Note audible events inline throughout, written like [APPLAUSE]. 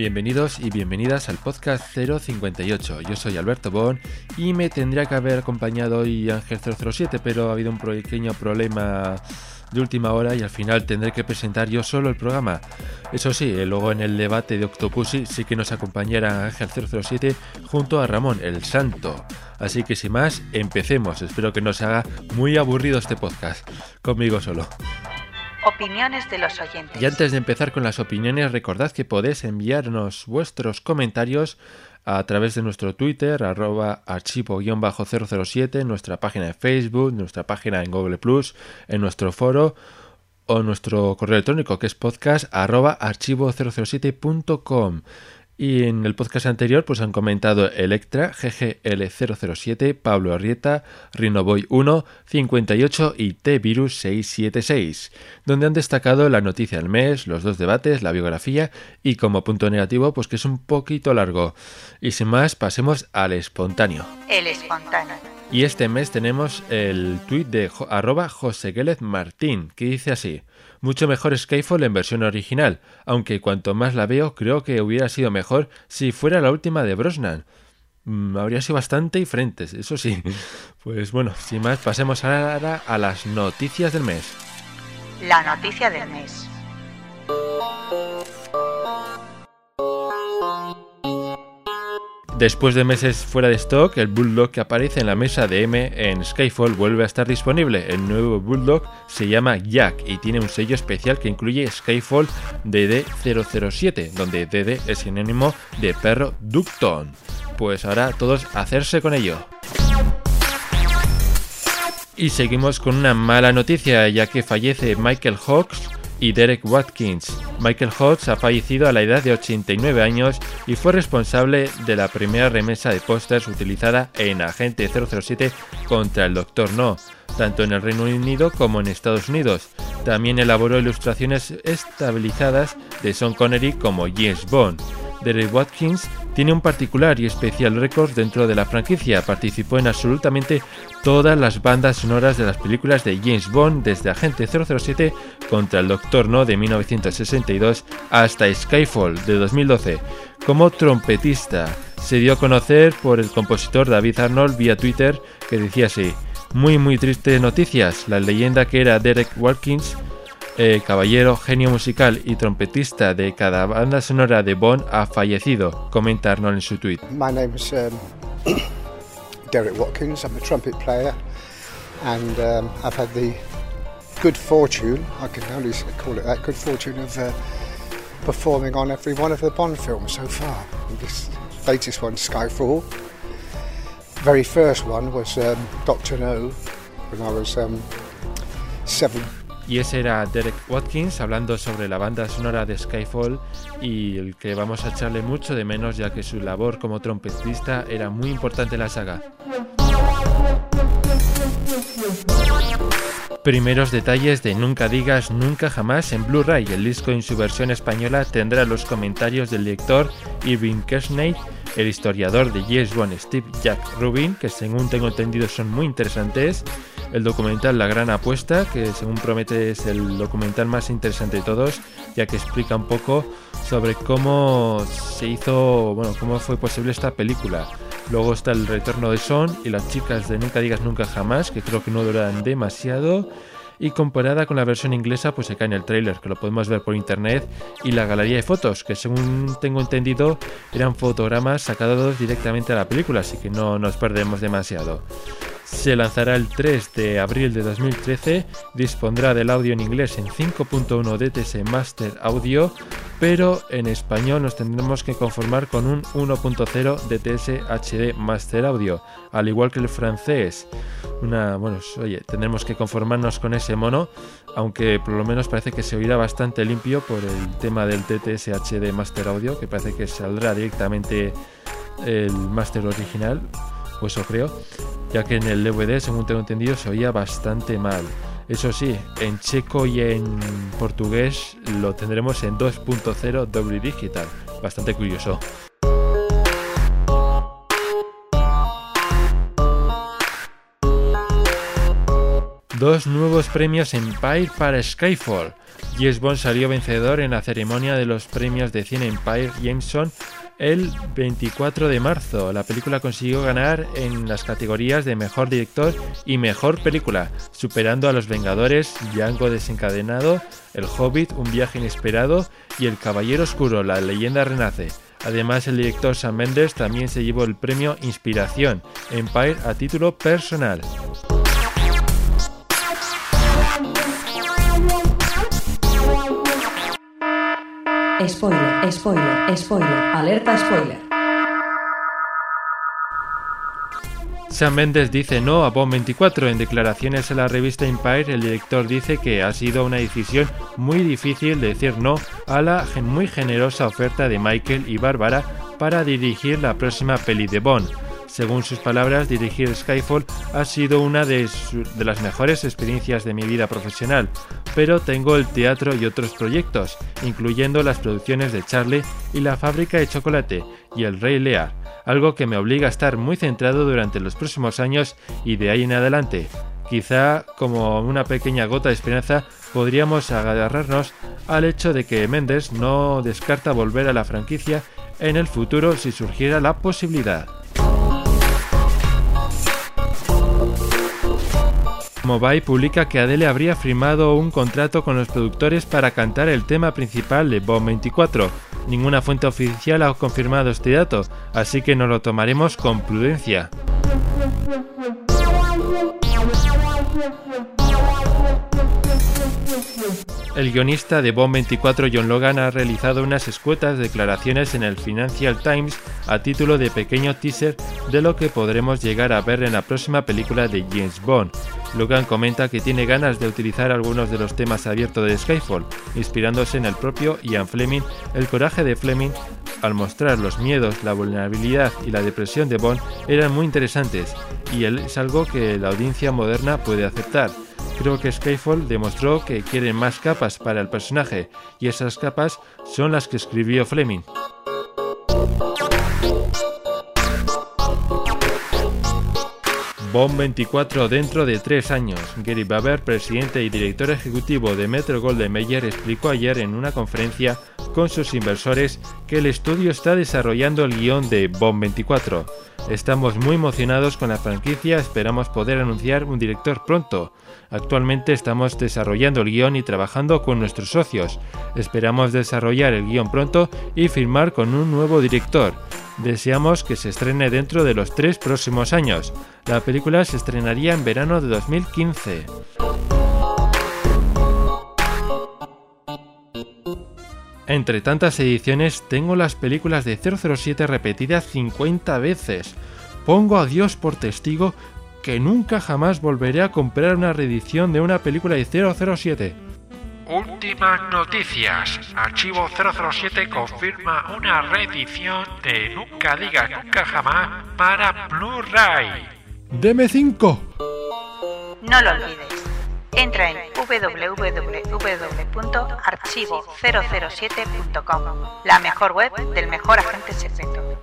Bienvenidos y bienvenidas al podcast 058. Yo soy Alberto Bon y me tendría que haber acompañado hoy Ángel 007, pero ha habido un pequeño problema de última hora y al final tendré que presentar yo solo el programa. Eso sí, eh, luego en el debate de Octopussy sí que nos acompañará Ángel 007 junto a Ramón el Santo. Así que sin más, empecemos. Espero que no se haga muy aburrido este podcast. Conmigo solo. Opiniones de los oyentes. Y antes de empezar con las opiniones, recordad que podéis enviarnos vuestros comentarios a través de nuestro Twitter, arroba archivo-007, nuestra página de Facebook, nuestra página en Google Plus, en nuestro foro o nuestro correo electrónico que es podcast arroba archivo007.com. Y en el podcast anterior pues han comentado Electra, GGL007, Pablo Arrieta, Rinoboy1, 58 y T-Virus 676, donde han destacado la noticia del mes, los dos debates, la biografía y como punto negativo pues que es un poquito largo. Y sin más pasemos al espontáneo. El espontáneo. Y este mes tenemos el tweet de arroba José Martín, que dice así. Mucho mejor Skyfall en versión original, aunque cuanto más la veo creo que hubiera sido mejor si fuera la última de Brosnan. Mm, habría sido bastante diferentes, eso sí. [LAUGHS] Pues bueno, sin más, pasemos ahora a las noticias del mes. La noticia del mes. Después de meses fuera de stock, el Bulldog que aparece en la mesa de M en Skyfall vuelve a estar disponible. El nuevo Bulldog se llama Jack y tiene un sello especial que incluye Skyfall DD007, donde DD es sinónimo de perro Ducton. Pues ahora todos hacerse con ello. Y seguimos con una mala noticia, ya que fallece Michael Hawks y Derek Watkins. Michael Hodge ha fallecido a la edad de 89 años y fue responsable de la primera remesa de pósters utilizada en Agente 007 contra el Doctor No, tanto en el Reino Unido como en Estados Unidos. También elaboró ilustraciones estabilizadas de Sean Connery como James Bond. Derek Watkins tiene un particular y especial récord dentro de la franquicia. Participó en absolutamente todas las bandas sonoras de las películas de James Bond, desde Agente 007 contra el Doctor No de 1962 hasta Skyfall de 2012. Como trompetista, se dio a conocer por el compositor David Arnold vía Twitter que decía así: Muy, muy tristes noticias. La leyenda que era Derek Watkins eh, caballero, genio musical y trompetista de cada banda sonora de Bond ha fallecido, comenta Arnold en su tweet. My name is um, [COUGHS] Derek Watkins. I'm a trumpet player, and um, I've had the good fortune, I can only call it that, good fortune of uh, performing on every one of the Bond films so far. This latest one, Skyfall. Very first one was um, Doctor No, when I was um, seven Y ese era Derek Watkins hablando sobre la banda sonora de Skyfall y el que vamos a echarle mucho de menos ya que su labor como trompetista era muy importante en la saga. Primeros detalles de Nunca digas nunca jamás en Blu-ray. El disco en su versión española tendrá los comentarios del lector Irving Kersney, el historiador de Yes One Steve Jack Rubin, que según tengo entendido son muy interesantes, el documental La Gran Apuesta, que según promete es el documental más interesante de todos, ya que explica un poco sobre cómo se hizo, bueno, cómo fue posible esta película. Luego está El Retorno de Son y Las chicas de Nunca digas nunca jamás, que creo que no duran demasiado. Y comparada con la versión inglesa, pues se cae en el trailer, que lo podemos ver por internet, y la galería de fotos, que según tengo entendido eran fotogramas sacados directamente a la película, así que no nos perdemos demasiado se lanzará el 3 de abril de 2013, dispondrá del audio en inglés en 5.1 DTS Master Audio, pero en español nos tendremos que conformar con un 1.0 DTS HD Master Audio, al igual que el francés. Una, bueno, oye, tendremos que conformarnos con ese mono, aunque por lo menos parece que se oirá bastante limpio por el tema del DTS HD Master Audio, que parece que saldrá directamente el Master original, pues eso creo. ya que en el DVD, según tengo entendido, se oía bastante mal. Eso sí, en checo y en portugués lo tendremos en 2.0 doble digital. Bastante curioso. Dos nuevos premios Empire para Skyfall. James Bond salió vencedor en la ceremonia de los premios de cine Empire Jameson el 24 de marzo. La película consiguió ganar en las categorías de Mejor Director y Mejor Película, superando a Los Vengadores, Django desencadenado, El Hobbit, Un viaje inesperado y El Caballero Oscuro, La leyenda renace. Además, el director Sam Mendes también se llevó el premio Inspiración Empire a título personal. Spoiler, spoiler, spoiler, alerta spoiler. Sam Mendes dice no a Bond 24. En declaraciones a la revista Empire, el director dice que ha sido una decisión muy difícil decir no a la muy generosa oferta de Michael y Bárbara para dirigir la próxima peli de Bond. Según sus palabras, dirigir Skyfall ha sido una de, las mejores experiencias de mi vida profesional, pero tengo el teatro y otros proyectos, incluyendo las producciones de Charlie y la fábrica de chocolate y el Rey Lear, algo que me obliga a estar muy centrado durante los próximos años y de ahí en adelante. Quizá como una pequeña gota de esperanza podríamos agarrarnos al hecho de que Mendes no descarta volver a la franquicia en el futuro si surgiera la posibilidad. Mobile publica que Adele habría firmado un contrato con los productores para cantar el tema principal de Bomb 24. Ninguna fuente oficial ha confirmado este dato, así que nos lo tomaremos con prudencia. El guionista de Bomb 24 John Logan ha realizado unas escuetas declaraciones en el Financial Times a título de pequeño teaser de lo que podremos llegar a ver en la próxima película de James Bond. Logan comenta que tiene ganas de utilizar algunos de los temas abiertos de Skyfall, inspirándose en el propio Ian Fleming. El coraje de Fleming al mostrar los miedos, la vulnerabilidad y la depresión de Bond eran muy interesantes y es algo que la audiencia moderna puede aceptar. Creo que Skyfall demostró que quieren más capas para el personaje, y esas capas son las que escribió Fleming. Bomb 24 dentro de tres años. Gary Baber, presidente y director ejecutivo de Metro Golden Mayer, explicó ayer en una conferencia con sus inversores que el estudio está desarrollando el guion de Bomb 24. Estamos muy emocionados con la franquicia, esperamos poder anunciar un director pronto. Actualmente estamos desarrollando el guion y trabajando con nuestros socios. Esperamos desarrollar el guion pronto y firmar con un nuevo director. Deseamos que se estrene dentro de los tres próximos años. La película se estrenaría en verano de 2015. Entre tantas ediciones tengo las películas de 007 repetidas 50 veces. Pongo a Dios por testigo que nunca jamás volveré a comprar una reedición de una película de 007. Últimas noticias. Archivo 007 confirma una reedición de Nunca digas nunca jamás para Blu-ray. Deme 5. No lo olvides. Entra en www.archivo007.com, la mejor web del mejor agente secreto.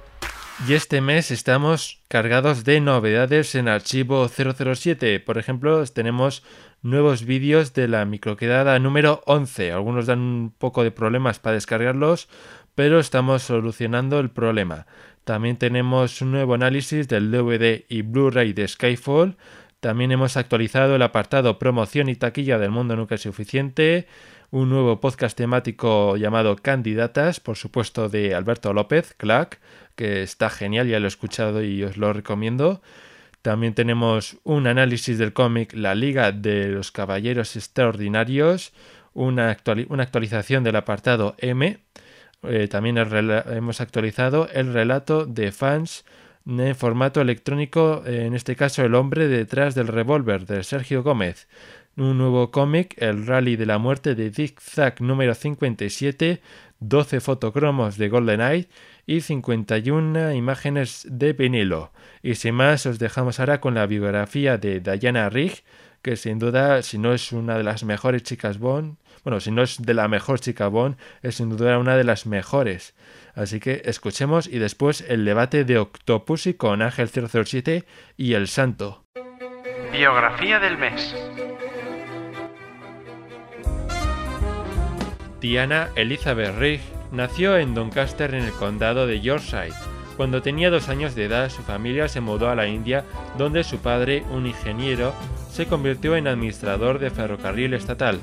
Y este mes estamos cargados de novedades en archivo 007. Por ejemplo, tenemos nuevos vídeos de la microquedada número 11. Algunos dan un poco de problemas para descargarlos, pero estamos solucionando el problema. También tenemos un nuevo análisis del DVD y Blu-ray de Skyfall. También hemos actualizado el apartado promoción y taquilla del mundo nunca es suficiente un nuevo podcast temático llamado Candidatas, por supuesto de Alberto López, Clack, que está genial, ya lo he escuchado y os lo recomiendo. También tenemos un análisis del cómic La Liga de los Caballeros Extraordinarios, una, actualización del apartado M. Eh, también hemos actualizado el relato de fans en formato electrónico, en este caso El hombre detrás del revólver de Sergio Gómez un nuevo cómic, El Rally de la Muerte de Dick Zack número 57, 12 fotocromos de GoldenEye y 51 imágenes de vinilo. Y sin más, os dejamos ahora con la biografía de Diana Rigg, que sin duda, si no es una de las mejores chicas Bond, bueno, si no es de la mejor chica Bond, es sin duda una de las mejores. Así que escuchemos y después el debate de Octopussy con Ángel 007 y El Santo. Biografía del mes. Diana Elizabeth Rigg nació en Doncaster en el condado de Yorkshire. Cuando tenía dos años de edad, su familia se mudó a la India, donde su padre, un ingeniero, se convirtió en administrador de ferrocarril estatal.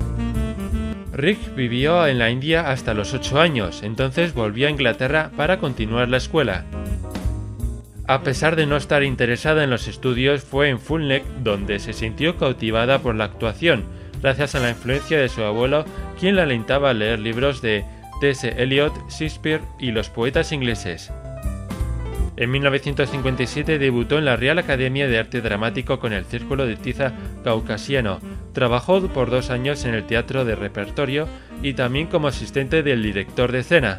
Rick vivió en la India hasta los 8 años, entonces volvió a Inglaterra para continuar la escuela. A pesar de no estar interesada en los estudios, fue en Fulneck donde se sintió cautivada por la actuación, gracias a la influencia de su abuelo, quien la alentaba a leer libros de T.S. Eliot, Shakespeare y los poetas ingleses. En 1957 debutó en la Real Academia de Arte Dramático con el Círculo de Tiza Caucasiano. Trabajó por dos años en el teatro de repertorio y también como asistente del director de escena.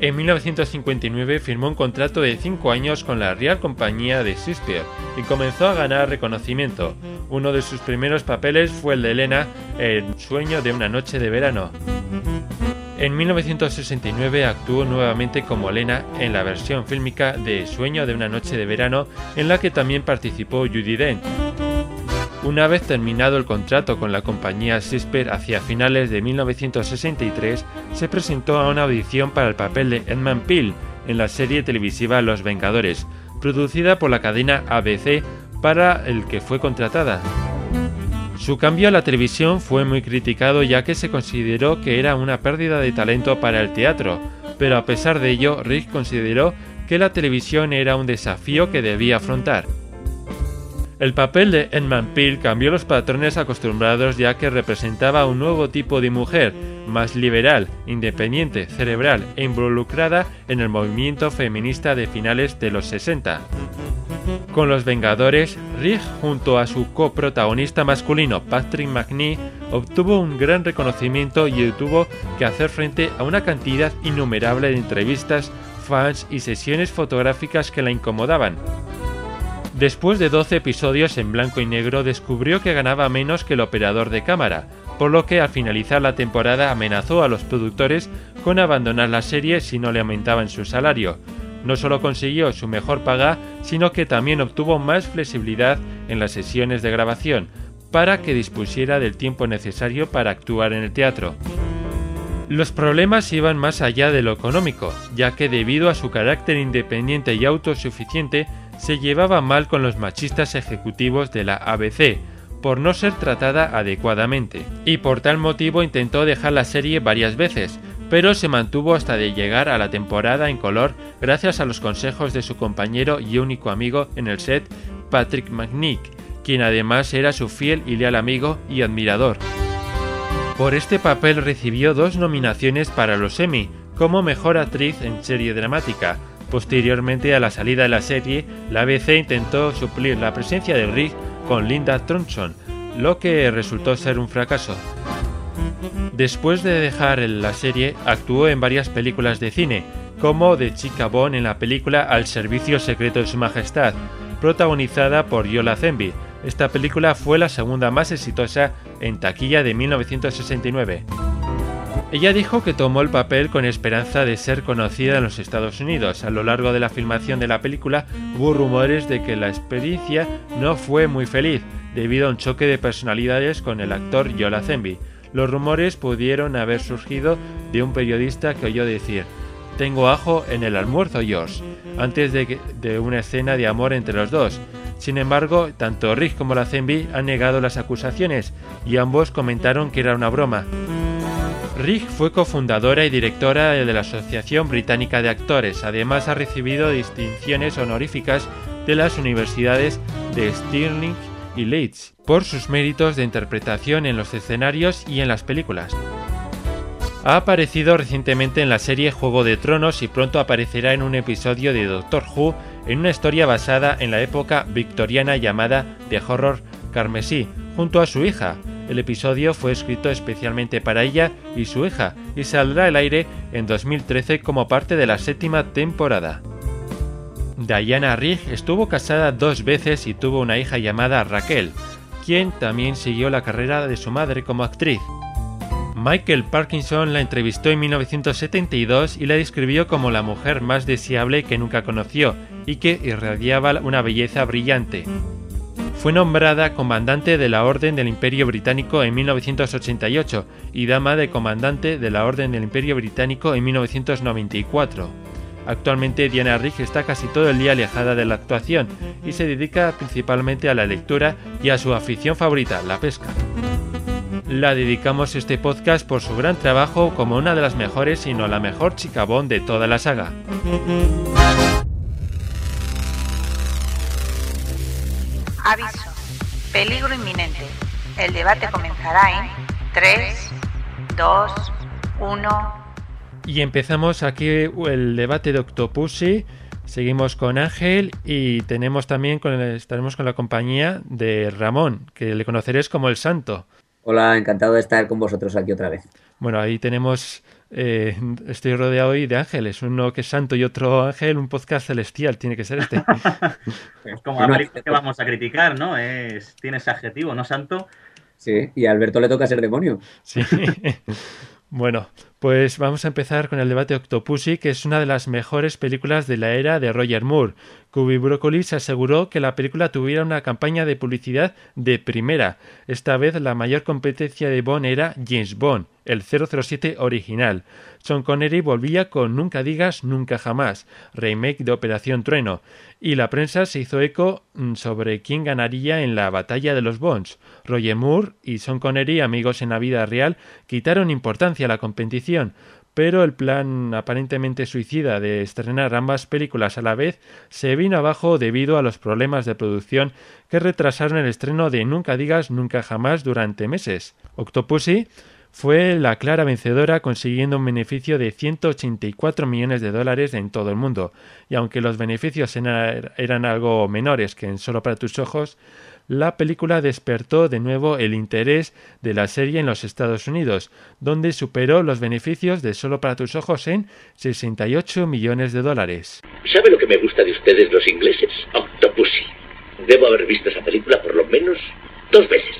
En 1959 firmó un contrato de cinco años con la Real Compañía de Shakespeare y comenzó a ganar reconocimiento. Uno de sus primeros papeles fue el de Elena en Sueño de una noche de verano. En 1969 actuó nuevamente como Elena en la versión fílmica de Sueño de una noche de verano, en la que también participó Judy Dent. Una vez terminado el contrato con la compañía Shakespeare hacia finales de 1963, se presentó a una audición para el papel de Edmund Peel en la serie televisiva Los Vengadores, producida por la cadena ABC para el que fue contratada. Su cambio a la televisión fue muy criticado ya que se consideró que era una pérdida de talento para el teatro, pero a pesar de ello, Rick consideró que la televisión era un desafío que debía afrontar. El papel de Edmund Peel cambió los patrones acostumbrados ya que representaba un nuevo tipo de mujer, más liberal, independiente, cerebral e involucrada en el movimiento feminista de finales de los 60. Con Los Vengadores, Rick junto a su coprotagonista masculino Patrick McNee obtuvo un gran reconocimiento y tuvo que hacer frente a una cantidad innumerable de entrevistas, fans y sesiones fotográficas que la incomodaban. Después de 12 episodios en blanco y negro descubrió que ganaba menos que el operador de cámara, por lo que al finalizar la temporada amenazó a los productores con abandonar la serie si no le aumentaban su salario, no solo consiguió su mejor paga, sino que también obtuvo más flexibilidad en las sesiones de grabación, para que dispusiera del tiempo necesario para actuar en el teatro. Los problemas iban más allá de lo económico, ya que debido a su carácter independiente y autosuficiente, se llevaba mal con los machistas ejecutivos de la ABC, por no ser tratada adecuadamente, y por tal motivo intentó dejar la serie varias veces, pero se mantuvo hasta de llegar a la temporada en color gracias a los consejos de su compañero y único amigo en el set, Patrick McNick, quien además era su fiel y leal amigo y admirador. Por este papel recibió dos nominaciones para los Emmy, como Mejor Actriz en Serie Dramática. Posteriormente a la salida de la serie, la ABC intentó suplir la presencia de Rick con Linda Thompson, lo que resultó ser un fracaso. Después de dejar la serie, actuó en varias películas de cine, como de Chica Bond en la película Al Servicio Secreto de Su Majestad, protagonizada por Yola Zenby. Esta película fue la segunda más exitosa en taquilla de 1969. Ella dijo que tomó el papel con esperanza de ser conocida en los Estados Unidos. A lo largo de la filmación de la película hubo rumores de que la experiencia no fue muy feliz, debido a un choque de personalidades con el actor Yola Zenby. Los rumores pudieron haber surgido de un periodista que oyó decir Tengo ajo en el almuerzo, George, antes de, de una escena de amor entre los dos. Sin embargo, tanto Rick como la Zenby han negado las acusaciones y ambos comentaron que era una broma. Rick fue cofundadora y directora de la Asociación Británica de Actores. Además ha recibido distinciones honoríficas de las universidades de Stirling y Leeds por sus méritos de interpretación en los escenarios y en las películas. Ha aparecido recientemente en la serie Juego de Tronos y pronto aparecerá en un episodio de Doctor Who en una historia basada en la época victoriana llamada The Horror Carmesí, junto a su hija. El episodio fue escrito especialmente para ella y su hija y saldrá al aire en 2013 como parte de la séptima temporada. Diana Rigg estuvo casada dos veces y tuvo una hija llamada Raquel, quien también siguió la carrera de su madre como actriz. Michael Parkinson la entrevistó en 1972 y la describió como la mujer más deseable que nunca conoció y que irradiaba una belleza brillante. Fue nombrada comandante de la Orden del Imperio Británico en 1988 y dama de comandante de la Orden del Imperio Británico en 1994. Actualmente Diana Rigg está casi todo el día alejada de la actuación y se dedica principalmente a la lectura y a su afición favorita, la pesca. La dedicamos este podcast por su gran trabajo como una de las mejores, si no la mejor chica Bond de toda la saga. Aviso. Peligro inminente. El debate comenzará en 3, 2, 1. Y empezamos aquí el debate de Octopussy. Seguimos con Ángel y tenemos también con estaremos con la compañía de Ramón, que le conoceréis como el Santo. Hola, encantado de estar con vosotros aquí otra vez. Bueno, ahí tenemos, eh, estoy rodeado hoy de ángeles, uno que es santo y otro ángel, un podcast celestial, tiene que ser este. [LAUGHS] es como la película que vamos a criticar, ¿no? Es, tiene ese adjetivo, ¿no, santo? Sí, y a Alberto le toca ser demonio. Sí. [LAUGHS] bueno, pues vamos a empezar con el debate Octopussy, que es una de las mejores películas de la era de Roger Moore. Cubi Broccoli se aseguró que la película tuviera una campaña de publicidad de primera. Esta vez la mayor competencia de Bond era James Bond, el 007 original. Sean Connery volvía con Nunca digas nunca jamás, remake de Operación Trueno, y la prensa se hizo eco mm, sobre quién ganaría en la batalla de los Bonds. Roger Moore y Sean Connery, amigos en la vida real, quitaron importancia a la competición, pero el plan aparentemente suicida de estrenar ambas películas a la vez se vino abajo debido a los problemas de producción que retrasaron el estreno de Nunca digas nunca jamás durante meses. Octopussy fue la clara vencedora consiguiendo un beneficio de 184 millones de dólares en todo el mundo, y aunque los beneficios eran algo menores que en Solo para tus ojos, la película despertó de nuevo el interés de la serie en los Estados Unidos, donde superó los beneficios de Solo para tus ojos en 68 millones de dólares. ¿Sabe lo que me gusta de ustedes los ingleses? Octopussy. Debo haber visto esa película por lo menos dos veces.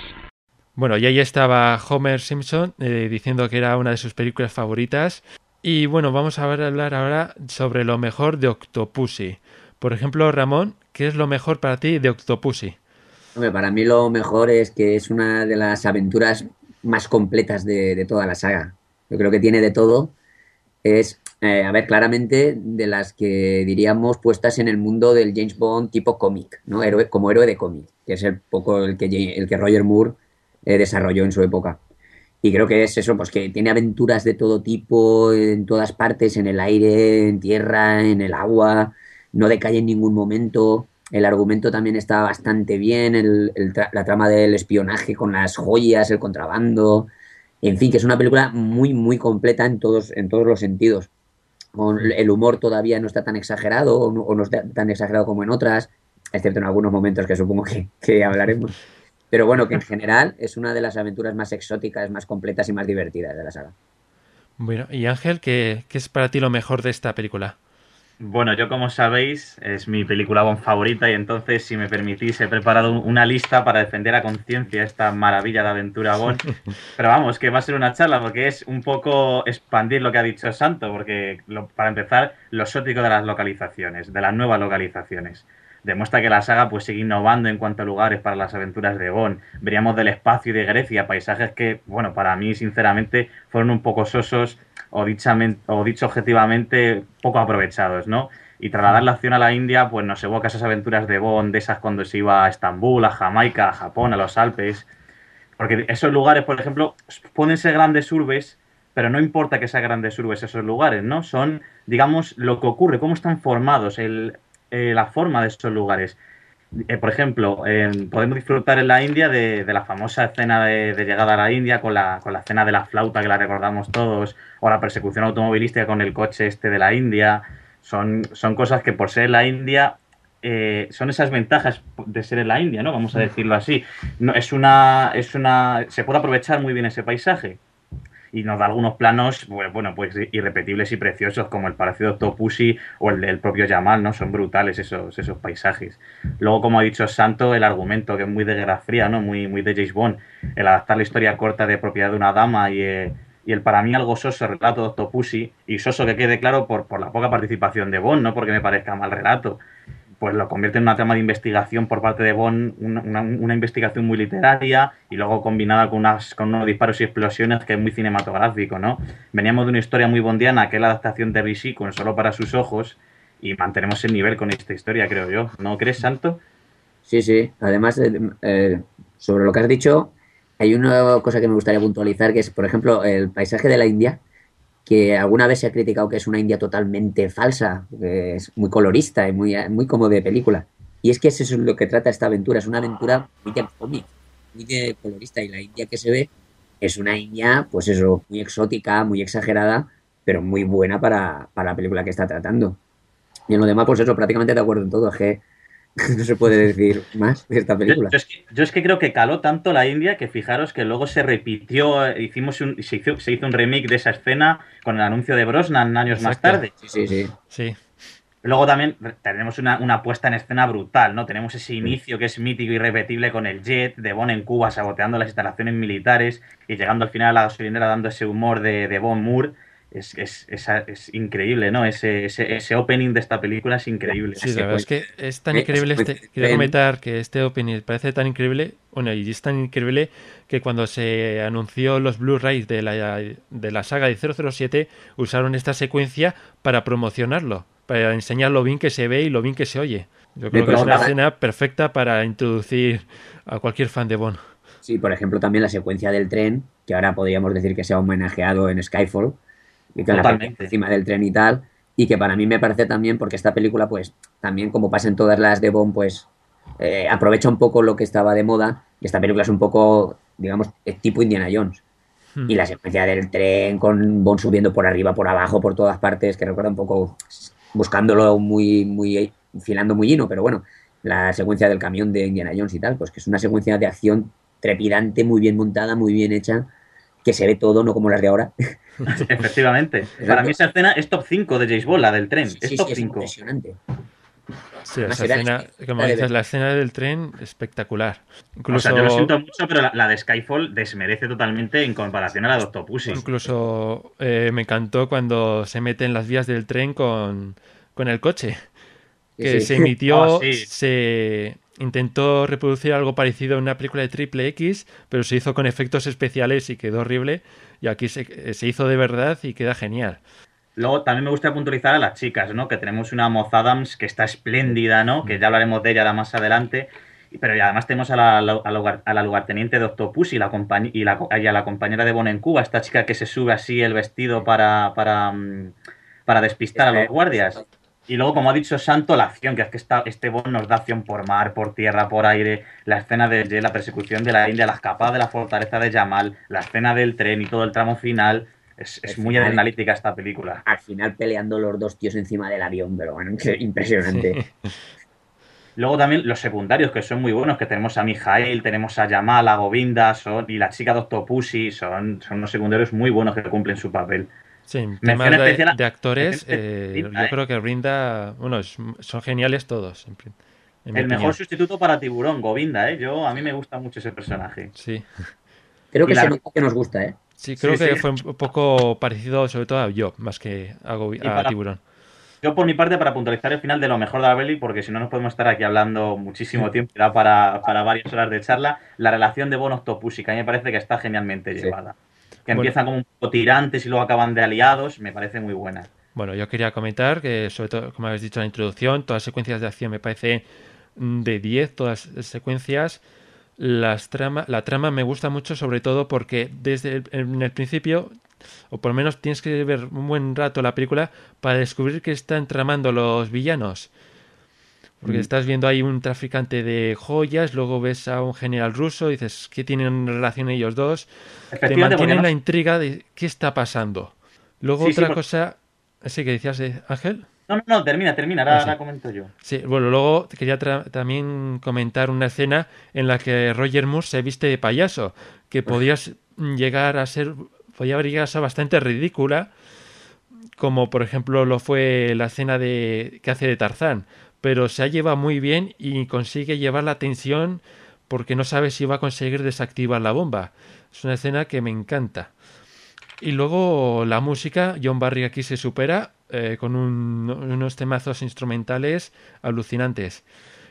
Bueno, y ahí estaba Homer Simpson eh, diciendo que era una de sus películas favoritas. Y bueno, vamos a hablar ahora sobre lo mejor de Octopussy. Por ejemplo, Ramón, ¿qué es lo mejor para ti de Octopussy? Para mí lo mejor es que es una de las aventuras más completas de, toda la saga. Yo creo que tiene de todo. Es, eh, a ver, claramente de las que diríamos puestas en el mundo del James Bond tipo cómic, ¿no? Héroe, como héroe de cómic, que es el poco el que, el que Roger Moore eh, desarrolló en su época. Y creo que es eso, pues que tiene aventuras de todo tipo, en todas partes, en el aire, en tierra, en el agua, no decae en ningún momento. El argumento también está bastante bien, el, la trama del espionaje con las joyas, el contrabando. En fin, que es una película muy, muy completa en todos, en todos los sentidos. El humor todavía no está tan exagerado o no, está tan exagerado como en otras, excepto en algunos momentos que supongo que, hablaremos. Pero bueno, que en general es una de las aventuras más exóticas, más completas y más divertidas de la saga. Bueno, y Ángel, ¿qué, qué es para ti lo mejor de esta película? Bueno, yo como sabéis es mi película Bond favorita y entonces si me permitís he preparado una lista para defender a conciencia esta maravilla de aventura Bond. [LAUGHS] Pero vamos, que va a ser una charla porque es un poco expandir lo que ha dicho Santo, porque para empezar, lo exótico de las localizaciones, de las nuevas localizaciones. Demuestra que la saga pues sigue innovando en cuanto a lugares para las aventuras de Bond. Veríamos del espacio y de Grecia, paisajes que, bueno, para mí sinceramente fueron un poco sosos o, o dicho objetivamente, poco aprovechados, ¿no? Y trasladar la acción a la India, pues nos evoca esas aventuras de Bond, de esas cuando se iba a Estambul, a Jamaica, a Japón, a los Alpes. Porque esos lugares, por ejemplo, pueden ser grandes urbes, pero no importa que sean grandes urbes esos lugares, ¿no? Son, digamos, lo que ocurre, cómo están formados, el, eh, la forma de esos lugares. Eh, por ejemplo, podemos disfrutar en la India de, la famosa escena de, llegada a la India con la, con la escena de la flauta que la recordamos todos, o la persecución automovilística con el coche este de la India. Son, son cosas que por ser la India eh, son esas ventajas de ser en la India, ¿no? Vamos a decirlo así. No, es una, es una, se puede aprovechar muy bien ese paisaje y nos da algunos planos, bueno, pues irrepetibles y preciosos, como el Palacio de Octopussy o el del propio Yamal, ¿no? Son brutales esos, esos paisajes. Luego, como ha dicho Santo, el argumento, que es muy de Guerra Fría, ¿no? Muy, muy de James Bond, el adaptar la historia corta de propiedad de una dama y, eh, el para mí algo soso relato de Octopussy, y soso que quede claro por, por la poca participación de Bond, no porque me parezca mal relato, pues lo convierte en una trama de investigación por parte de Bond, una, una, investigación muy literaria y luego combinada con, unas, con unos disparos y explosiones que es muy cinematográfico, ¿no? Veníamos de una historia muy bondiana, que es la adaptación de Rishi con Solo para sus ojos, y mantenemos el nivel con esta historia, creo yo. ¿No crees, Santo? Sí, sí. Además, eh, sobre lo que has dicho, hay una cosa que me gustaría puntualizar, que es, por ejemplo, el paisaje de la India que alguna vez se ha criticado que es una India totalmente falsa, es muy colorista y muy, muy como de película. Y es que eso es lo que trata esta aventura, es una aventura muy de cómic, muy de colorista. Y la India que se ve es una India, pues eso, muy exótica, muy exagerada, pero muy buena para, para la película que está tratando. Y en lo demás, pues eso, prácticamente de acuerdo en todo. Es que no [LAUGHS] se puede decir más de esta película. Yo, es que, creo que caló tanto la India que fijaros que luego se repitió, hicimos un, se, hizo, se hizo un remake de esa escena con el anuncio de Brosnan años más tarde. Sí, sí, sí. Luego también tenemos una, una, puesta en escena brutal, ¿no? Tenemos ese inicio que es mítico y irrepetible con el jet de Bond en Cuba saboteando las instalaciones militares y llegando al final a la gasolinera dando ese humor de, de Bond Moore es, es, es, increíble, ¿no? Ese, ese, opening de esta película es increíble. Sí, la verdad es que es tan increíble. Este, quería comentar que este opening parece tan increíble, bueno, y es tan increíble que cuando se anunció los Blu-rays de la, de la saga de 007, usaron esta secuencia para promocionarlo, para enseñar lo bien que se ve y lo bien que se oye. Yo creo que es una escena perfecta para introducir a cualquier fan de Bond. Sí, por ejemplo, también la secuencia del tren, que ahora podríamos decir que se ha homenajeado en Skyfall y que la encima del tren y tal. Y que para mí me parece también, porque esta película, pues, también como pasa en todas las de Bond, pues, eh, aprovecha un poco lo que estaba de moda. Y esta película es un poco, digamos, tipo Indiana Jones. Hmm. Y la secuencia del tren con Bond subiendo por arriba, por abajo, por todas partes, que recuerda un poco buscándolo muy, muy, filando muy lleno, pero bueno, la secuencia del camión de Indiana Jones y tal, pues que es una secuencia de acción trepidante, muy bien montada, muy bien hecha, que se ve todo, no como las de ahora. [LAUGHS] Efectivamente. Para mí esa escena es top 5 de James Bond, la del tren. es top 5. impresionante. Sí, esa escena, como dices, la escena del tren, espectacular. Incluso, o sea, yo lo siento mucho, pero la, de Skyfall desmerece totalmente en comparación a la de Octopussy. Incluso eh, me encantó cuando se mete en las vías del tren con, con el coche. Que se emitió, [LAUGHS] oh, se intentó reproducir algo parecido en una película de Triple X, pero se hizo con efectos especiales y quedó horrible. Y aquí se, se hizo de verdad y queda genial. Luego también me gusta puntualizar a las chicas, ¿no? Que tenemos una Moz Adams que está espléndida, ¿no? Que ya hablaremos de ella más adelante. Pero además tenemos a la, a la, lugarteniente de Octopus y, la, y, la, y a la compañera de Bon en Cuba, esta chica que se sube así el vestido para, para, mm, para despistar a los guardias. Y luego, como ha dicho Santo, la acción, que es que esta, este Bond nos da acción por mar, por tierra, por aire, la escena de la persecución de la India, la escapada de la fortaleza de Yamal, la escena del tren y todo el tramo final. Es, muy analítica esta película. Al final peleando los dos tíos encima del avión, pero bueno, impresionante. [LAUGHS] Luego también los secundarios, que son muy buenos, que tenemos a Mijael, tenemos a Yamal, a Govinda, son, y la chica Doctor Pussy, son, son unos secundarios muy buenos que cumplen su papel. Sí, temas de, actores, eh, yo creo que Rinda, bueno, son geniales todos. el mejor sustituto para Tiburón, Govinda, ¿eh? Yo, a mí me gusta mucho ese personaje. Sí. Creo que se nota que nos gusta, ¿eh? Sí, creo que fue un poco parecido sobre todo a yo, más que a, Tiburón. Yo por mi parte, para puntualizar el final de lo mejor de la peli, porque si no nos podemos estar aquí hablando muchísimo tiempo, da para, para varias horas de charla, la relación de Bon Octopus, que a mí me parece que está genialmente llevada que empiezan como un poco tirantes y luego acaban de aliados, me parece muy buena. Bueno, yo quería comentar que, sobre todo, como habéis dicho en la introducción, todas las secuencias de acción me parece de 10, todas las secuencias. Las trama, la trama me gusta mucho, sobre todo porque desde el, en el principio, o por lo menos tienes que ver un buen rato la película para descubrir que están tramando los villanos. Porque estás viendo ahí un traficante de joyas, luego ves a un general ruso, y dices, ¿qué tienen relación ellos dos? Te mantienen la intriga de qué está pasando. Luego otra cosa, ¿sí que decías de Ángel? No, no, no, termina, termina, ahora, Ah, sí. comento yo. Sí, bueno, luego quería también comentar una escena en la que Roger Moore se viste de payaso, que podía s- llegar a ser, podía haber llegado a ser bastante ridícula, como por ejemplo lo fue la escena de que hace de Tarzán, pero se ha llevado muy bien y consigue llevar la atención porque no sabe si va a conseguir desactivar la bomba. Es una escena que me encanta. Y luego la música, John Barry aquí se supera eh, con un- unos temazos instrumentales alucinantes.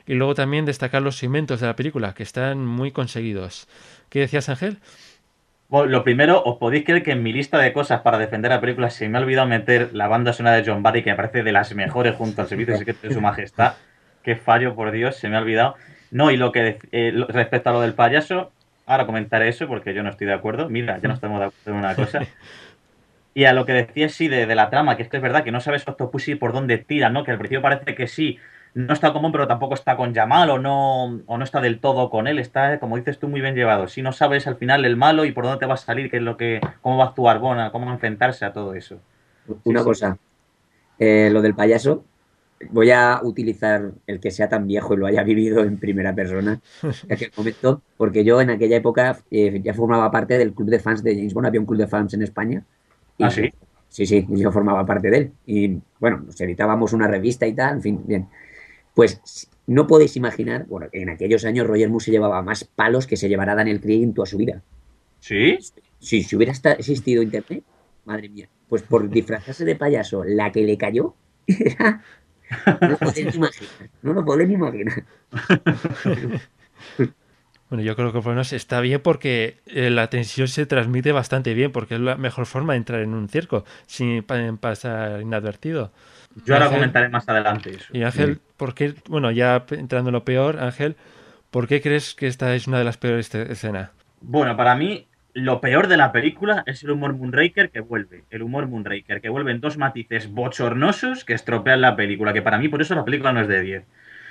Y luego también destacar los segmentos de la película, que están muy conseguidos. ¿Qué decías, Ángel? Bueno, lo primero, os podéis creer que en mi lista de cosas para defender la película se me ha olvidado meter la banda sonora de John Barry, que me parece de las mejores junto al Servicio Secreto de Su Majestad. Qué fallo, por Dios, se me ha olvidado. No, y lo que eh, respecto a lo del payaso, ahora comentaré eso porque yo no estoy de acuerdo. Mira, ya no estamos de acuerdo en una cosa. Y a lo que decías, sí, de, de la trama, que es que es verdad que no sabes Octopussy por dónde tira, ¿no? Que al principio parece que sí, no está común, pero tampoco está con Jamal o no, o no está del todo con él. Está, como dices tú, muy bien llevado. Si no sabes al final el malo y por dónde te va a salir, qué es lo que, cómo va a actuar Bona, cómo va a enfrentarse a todo eso. Una sí. cosa, eh, lo del payaso, voy a utilizar el que sea tan viejo y lo haya vivido en primera persona [LAUGHS] en aquel momento, porque yo en aquella época eh, ya formaba parte del club de fans de James Bond, había un club de fans en España. y- ¿Ah, sí? Sí, sí, yo formaba parte de él. Y bueno, nos editábamos una revista y tal, en fin, bien. Pues no podéis imaginar, bueno, en aquellos años Roger Moore se llevaba más palos que se llevará Daniel Craig en toda su vida. ¿Sí? Si, si hubiera existido internet, madre mía, pues por disfrazarse de payaso, la que le cayó [LAUGHS] era. No lo podéis ni imaginar. No lo podéis ni imaginar. Bueno, yo creo que por lo menos está bien porque eh, la tensión se transmite bastante bien, porque es la mejor forma de entrar en un circo sin pa- pasar inadvertido. Yo ahora Ángel- comentaré más adelante eso. Y Ángel, ¿por qué, bueno, ya entrando en lo peor, Ángel, ¿por qué crees que esta es una de las peores escenas? Bueno, para mí, lo peor de la película es el humor Moonraker que vuelve. El humor Moonraker, que vuelve en dos matices bochornosos que estropean la película. Que para mí, por eso la película no es de 10.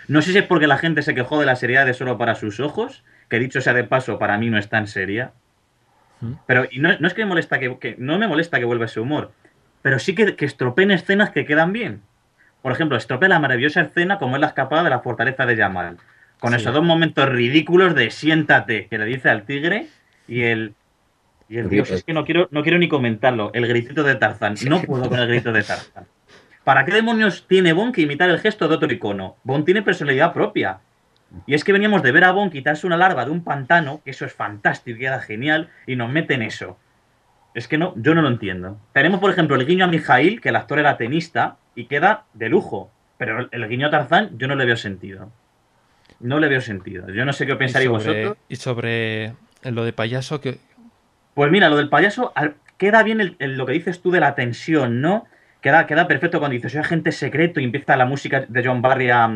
No sé si es porque la gente se quejó de la seriedad de solo para sus ojos, que dicho sea de paso, para mí no es tan seria. ¿Mm? Pero y no, no es que me molesta que, que- no me molesta que vuelva ese humor, pero sí que, que estropeen escenas que quedan bien. Por ejemplo, estropea la maravillosa escena como es la escapada de la fortaleza de Yamal. Con Sí. esos dos momentos ridículos de siéntate, que le dice al tigre, y el. Y el Dios, es que no quiero, no quiero ni comentarlo. El gritito de Tarzán. No puedo con el grito de Tarzán. ¿Para qué demonios tiene Bon que imitar el gesto de otro icono? Bon tiene personalidad propia. Y es que veníamos de ver a Bon quitarse una larva de un pantano, que eso es fantástico, queda genial, y nos meten eso. Es que no, yo no lo entiendo. Tenemos, por ejemplo, el guiño a Mijail, que el actor era tenista, y queda de lujo. Pero el, guiño a Tarzán, yo no le veo sentido. No le veo sentido. Yo no sé qué pensaréis vosotros. y sobre lo de payaso, que Pues mira, lo del payaso queda bien el- el- lo que dices tú de la tensión, ¿no? Queda, queda perfecto cuando dices soy agente secreto y empieza la música de John Barry a,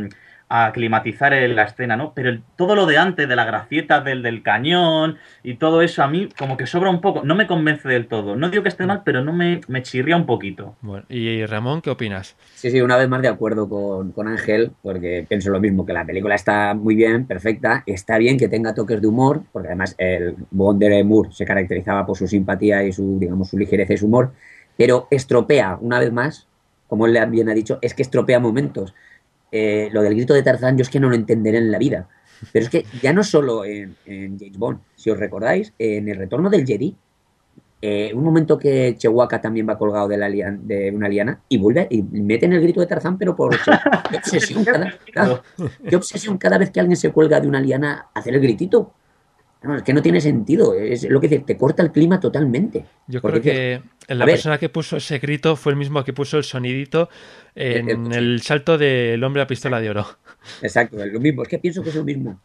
a climatizar el- la escena, ¿no? Pero el- todo lo de antes, de la gracieta del, del cañón y todo eso, a mí como que sobra un poco. No me convence del todo. No digo que esté mal, pero no me, me chirría un poquito. bueno, y Ramón, ¿qué opinas? Sí, sí, una vez más de acuerdo con, con Ángel, porque pienso lo mismo, que la película está muy bien, perfecta, está bien que tenga toques de humor, porque además el Bond de Moore se caracterizaba por su simpatía y su, digamos, su ligereza y su humor, pero estropea, una vez más, como él bien ha dicho, es que estropea momentos. Eh, lo del grito de Tarzán yo es que no lo entenderé en la vida, pero es que ya no solo en, en James Bond, si os recordáis, en El Retorno del Jedi, eh, un momento que Chewbacca también va colgado de, la lian- de una liana y vuelve y meten el grito de Tarzán, pero por [LAUGHS] qué obsesión cada, cada- qué obsesión cada vez que alguien se cuelga de una liana hacer el gritito. No, es que no tiene sentido, es lo que dice, te corta el clima totalmente. Yo Porque creo que la ver. persona que puso ese grito fue el mismo que puso el sonidito en eh, el salto del hombre a pistola de oro. Exacto, es lo mismo, es que pienso que es lo mismo.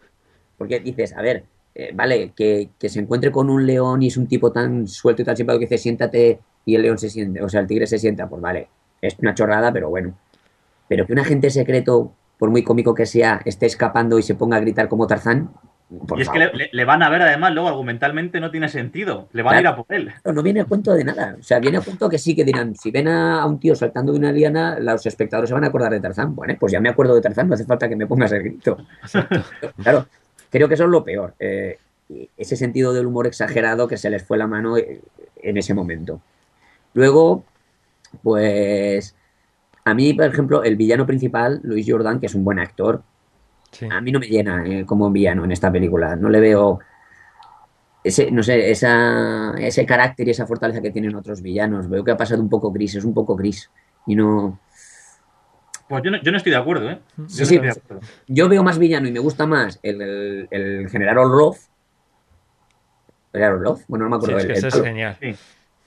Porque dices, a ver, eh, vale, que, que se encuentre con un león y es un tipo tan suelto y tan simpático que dice, siéntate y el león se siente, o sea, el tigre se sienta, pues vale, es una chorrada, pero bueno. Pero que un agente secreto, por muy cómico que sea, esté escapando y se ponga a gritar como Tarzán, por y es que favor. le, le- le van a ver además, luego argumentalmente no tiene sentido. Le van a ir a por él. No, no viene a cuento de nada. O sea, viene a cuento que sí que dirán, si ven a, a un tío saltando de una liana, los espectadores se van a acordar de Tarzán. Bueno, pues ya me acuerdo de Tarzán, no hace falta que me pongas el grito. [LAUGHS] Claro, creo que eso es lo peor. eh, ese sentido del humor exagerado que se les fue la mano eh, en ese momento. Luego, pues, a mí, por ejemplo, el villano principal, Luis Jordan, que es un buen actor, Sí. a mí no me llena eh, como villano en esta película. No le veo ese, no sé, esa, ese carácter y esa fortaleza que tienen otros villanos. Veo que ha pasado un poco gris, es un poco gris. Y no. Pues yo no, yo no estoy de acuerdo, ¿eh? Yo Sí, no sí. estoy de acuerdo. Yo veo más villano y me gusta más el, el, el general Orlov. ¿General? Bueno, no me Sí, acuerdo. es el- que el eso es genial. Sí.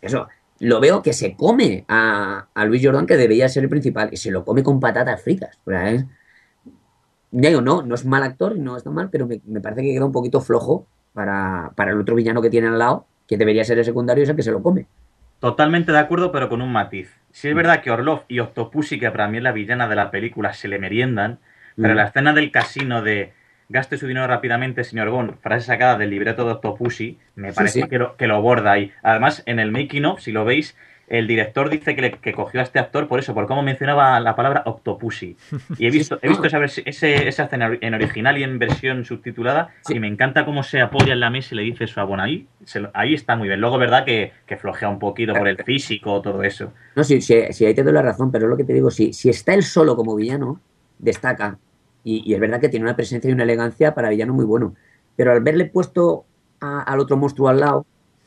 Eso, lo veo que se come a, a Luis Jordan, que debería ser el principal, y se lo come con patatas fritas. Es- Ya digo, no, no es mal actor, no está mal, pero me, me parece que queda un poquito flojo para, para el otro villano que tiene al lado, que debería ser el secundario, es el que se lo come. Totalmente de acuerdo, pero con un matiz. Sí es verdad que Orlov y Octopussy, que para mí es la villana de la película, se le meriendan, pero Mm. la escena del casino de gaste su dinero rápidamente, señor Bond, frase sacada del libreto de Octopussy, me Sí, parece sí. Que, lo, que lo borda ahí. Además, en el making of, si lo veis, el director dice que, le- que cogió a este actor por eso, por cómo mencionaba la palabra Octopussy. Y he visto, he visto esa, ese- esa escena en original y en versión subtitulada, Sí. y me encanta cómo se apoya en la mesa y le dice eso a Bond. Ahí, se ahí está muy bien. Luego, verdad que, que flojea un poquito por el físico, todo eso. No, sí, sí, sí, ahí te doy la razón, pero es lo que te digo, si, si está él solo como villano, destaca. Y, y es verdad que tiene una presencia y una elegancia para villano muy bueno. Pero al verle puesto a- al otro monstruo al lado, o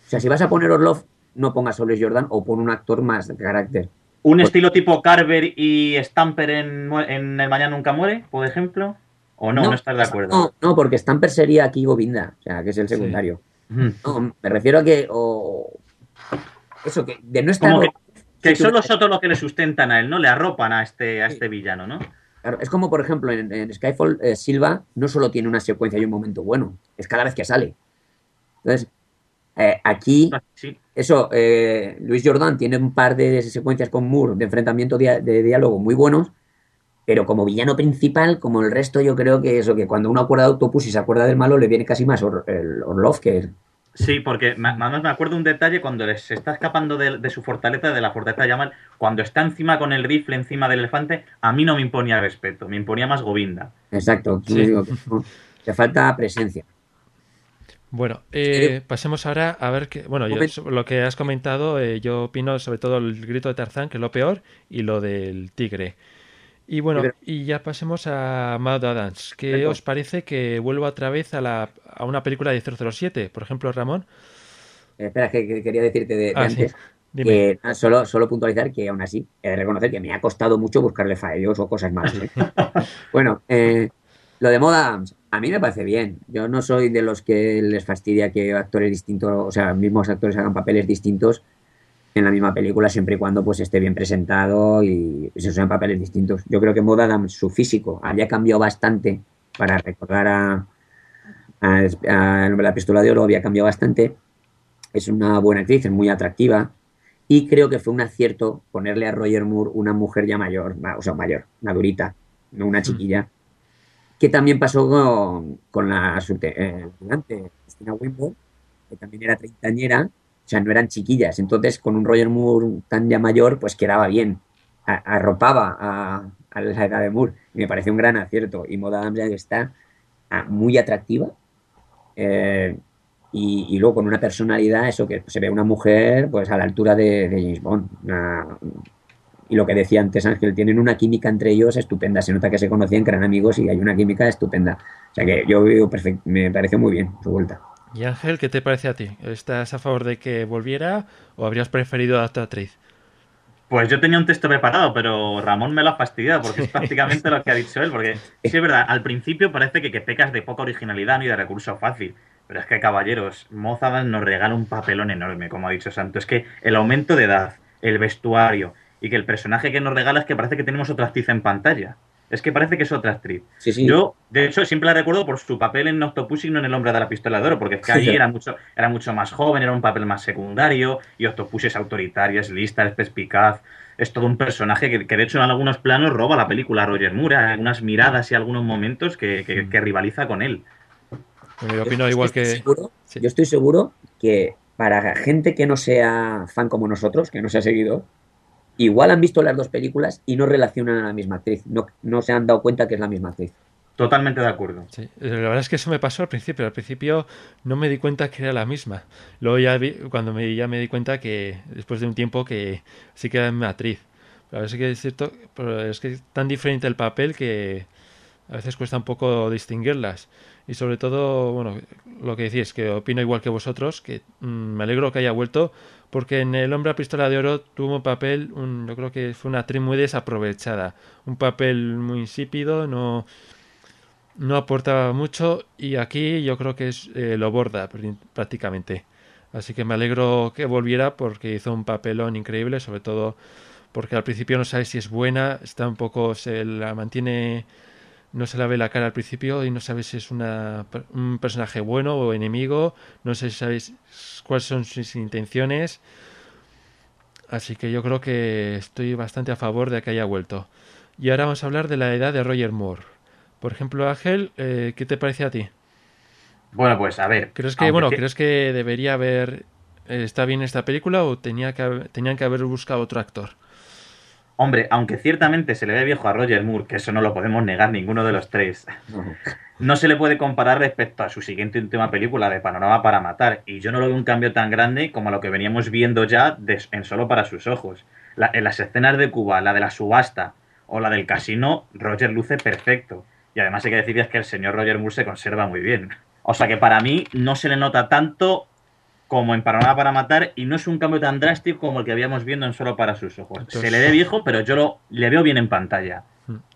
sea, si vas a poner Orlov, no pongas a Luis Jordan o pon un actor más de carácter. Un Pues- estilo tipo Carver y Stamper en, en El Mañana Nunca Muere, por ejemplo. ¿O no? No, estás de acuerdo. No, no, porque Stamper sería aquí Govinda, o sea, que es el secundario. No, me refiero a que. o- eso, que de no estar. Como que, son los otros los que le sustentan a él, ¿no? Le arropan a este, a este villano, ¿no? Claro, es como, por ejemplo, en, en Skyfall, eh, Silva no solo tiene una secuencia y un momento bueno, es cada vez que sale. Entonces, eh, aquí, Sí. Eso, eh, Luis Jordan tiene un par de secuencias con Moore de enfrentamiento de diálogo muy buenos, pero como villano principal, como el resto, yo creo que eso, que cuando uno acuerda de Octopus y se acuerda del malo, le viene casi más Or- el Orlov que. Sí, porque además me acuerdo un detalle cuando se está escapando de, de su fortaleza, de la fortaleza de Yamal, cuando está encima con el rifle encima del elefante, a mí no me imponía respeto, me imponía más Govinda. Exacto, Sí. yo digo que no, le falta presencia. Bueno, eh, pasemos ahora a ver que, bueno, yo, lo que has comentado, eh, yo opino sobre todo el grito de Tarzán, que es lo peor, y lo del tigre. Y bueno, y ya pasemos a Maud Adams. ¿Qué os parece que vuelva otra vez a, la, a una película de 007? Por ejemplo, Ramón. Eh, espera, que, que quería decirte de, de Ah, sí. antes. [LAUGHS] Dime. Que, ah, solo, solo puntualizar que aún así he de reconocer que me ha costado mucho buscarle fallos o cosas malas. ¿eh? [LAUGHS] bueno, eh, lo de Moda Adams, a mí me parece bien. Yo no soy de los que les fastidia que actores distintos, o sea, mismos actores hagan papeles distintos en la misma película, siempre y cuando pues esté bien presentado y se sean papeles distintos. Yo creo que Moda Adams, su físico, había cambiado bastante para recordar a, a, a la pistola de oro, había cambiado bastante. Es una buena actriz, es muy atractiva. Y creo que fue un acierto ponerle a Roger Moore una mujer ya mayor, o sea, mayor, madurita, no una chiquilla. Que también pasó con, la subte- eh, Christina Wimbo, que también era treintañera, o sea, no eran chiquillas. Entonces, con un Roger Moore tan ya mayor, pues quedaba bien. Arropaba a, a la edad de Moore. Y me parece un gran acierto. Y Moda Adams está ah, muy atractiva. Eh, y, luego con una personalidad, eso que se ve una mujer pues a la altura de, de James Bond. Y lo que decía antes Ángel, tienen una química entre ellos estupenda. Se nota que se conocían, que eran amigos y hay una química estupenda. O sea que yo veo perfect- me pareció muy bien su vuelta. Y Ángel, ¿qué te parece a ti? ¿Estás a favor de que volviera o habrías preferido a otra actriz? Pues yo tenía un texto preparado, pero Ramón me lo ha fastidiado porque es [LAUGHS] prácticamente lo que ha dicho él. Porque sí es verdad, al principio parece que, que pecas de poca originalidad ni de recurso fácil. Pero es que, caballeros, Mozart nos regala un papelón enorme, como ha dicho Santo. Es que el aumento de edad, el vestuario y que el personaje que nos regala es que parece que tenemos otra actriz en pantalla. Es que parece que es otra actriz. Sí, sí. Yo, de hecho, siempre la recuerdo por su papel en Octopussy y no en El Hombre de la Pistola de Oro, porque es que ahí Sí. era mucho, era mucho más joven, era un papel más secundario, y Octopussy es autoritaria, es lista, es perspicaz, es todo un personaje que, que de hecho en algunos planos roba la película a Roger Moore, hay algunas miradas y algunos momentos que, que- que rivaliza con él. Yo opino igual estoy que... seguro- Sí. Yo estoy seguro que para gente que no sea fan como nosotros, que no sea seguidor, igual han visto las dos películas y no relacionan a la misma actriz. No, no se han dado cuenta que es la misma actriz. Totalmente de acuerdo. Sí, la verdad es que eso me pasó al principio. Al principio no me di cuenta que era la misma. Luego ya vi, cuando me, ya me di cuenta que después de un tiempo que sí que era la misma actriz. A ver si que es cierto, pero es que es tan diferente el papel que a veces cuesta un poco distinguirlas. Y sobre todo, bueno, lo que decís, que opino igual que vosotros, que mm, me alegro que haya vuelto, porque en El hombre a pistola de oro tuvo un papel, un, yo creo que fue una actriz muy desaprovechada, un papel muy insípido, no, no aportaba mucho y aquí yo creo que es, eh, lo borda pr- prácticamente. Así que me alegro que volviera porque hizo un papelón increíble, sobre todo porque al principio no sabes si es buena, está un poco, se la mantiene, no se la ve la cara al principio y no sabes si es una, un personaje bueno o enemigo, no sé si sabes cuáles son sus intenciones. Así que yo creo que estoy bastante a favor de que haya vuelto. Y ahora vamos a hablar de la edad de Roger Moore. Por ejemplo, Ángel, eh, ¿qué te parece a ti? Bueno, pues a ver. ¿Crees que, bueno, crees que debería haber eh, está bien esta película o tenía que tenían que haber buscado otro actor? Hombre, aunque ciertamente se le ve viejo a Roger Moore, que eso no lo podemos negar ninguno de los tres, [LAUGHS] no se le puede comparar respecto a su siguiente y última película de Panorama para Matar. Y yo no lo veo un cambio tan grande como lo que veníamos viendo ya de- en Solo para sus ojos. La- en las escenas de Cuba, la de la subasta o la del casino, Roger luce perfecto. Y además hay que decir es que el señor Roger Moore se conserva muy bien. O sea que para mí no se le nota tanto como en Panorama para Matar y no es un cambio tan drástico como el que habíamos viendo en Solo para sus ojos. Entonces- Se le ve viejo, pero yo lo, le veo bien en pantalla.